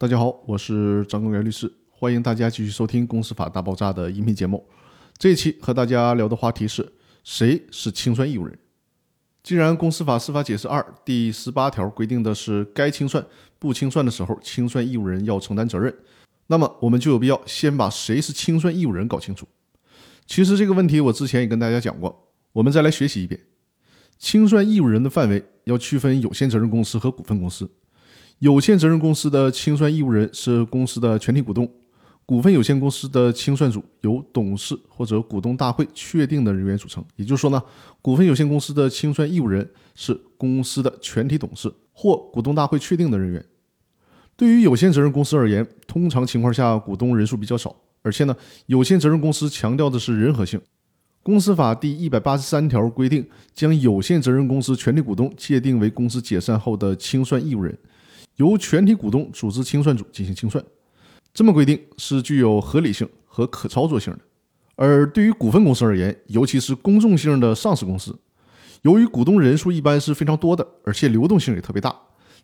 大家好，我是张公元律师，欢迎大家继续收听《公司法大爆炸》的音频节目。这一期和大家聊的话题是谁是清算义务人？既然《公司法司法解释二》第十八条规定的是该清算不清算的时候，清算义务人要承担责任，那么我们就有必要先把谁是清算义务人搞清楚。其实这个问题我之前也跟大家讲过，我们再来学习一遍。清算义务人的范围要区分有限责任公司和股份公司。有限责任公司的清算义务人是公司的全体股东，股份有限公司的清算组由董事或者股东大会确定的人员组成。也就是说呢，股份有限公司的清算义务人是公司的全体董事或股东大会确定的人员。对于有限责任公司而言，通常情况下股东人数比较少，而且呢，有限责任公司强调的是人和性。公司法第一百八十三条规定，将有限责任公司全体股东界定为公司解散后的清算义务人。由全体股东组织清算组进行清算，这么规定是具有合理性和可操作性的。而对于股份公司而言，尤其是公众性的上市公司，由于股东人数一般是非常多的，而且流动性也特别大，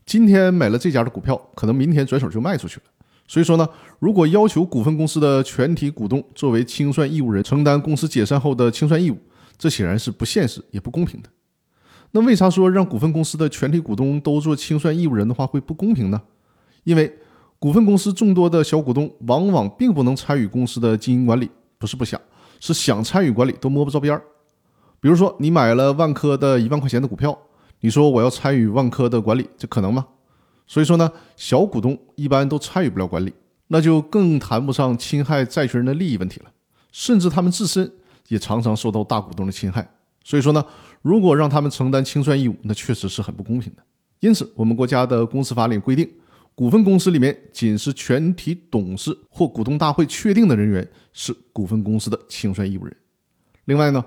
今天买了这家的股票，可能明天转手就卖出去了。所以说呢，如果要求股份公司的全体股东作为清算义务人承担公司解散后的清算义务，这显然是不现实也不公平的。那为啥说让股份公司的全体股东都做清算义务人的话会不公平呢？因为股份公司众多的小股东往往并不能参与公司的经营管理，不是不想，是想参与管理都摸不着边儿。比如说你买了万科的一万块钱的股票，你说我要参与万科的管理，这可能吗？所以说呢，小股东一般都参与不了管理，那就更谈不上侵害债权人的利益问题了，甚至他们自身也常常受到大股东的侵害。所以说呢。如果让他们承担清算义务，那确实是很不公平的。因此，我们国家的公司法里规定，股份公司里面仅是全体董事或股东大会确定的人员是股份公司的清算义务人。另外呢，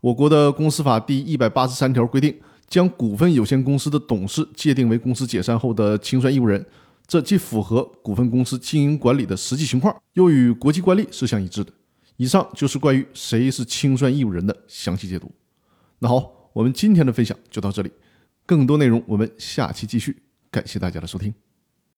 我国的公司法第一百八十三条规定，将股份有限公司的董事界定为公司解散后的清算义务人，这既符合股份公司经营管理的实际情况，又与国际惯例是相一致的。以上就是关于谁是清算义务人的详细解读。那好。我们今天的分享就到这里，更多内容我们下期继续。感谢大家的收听。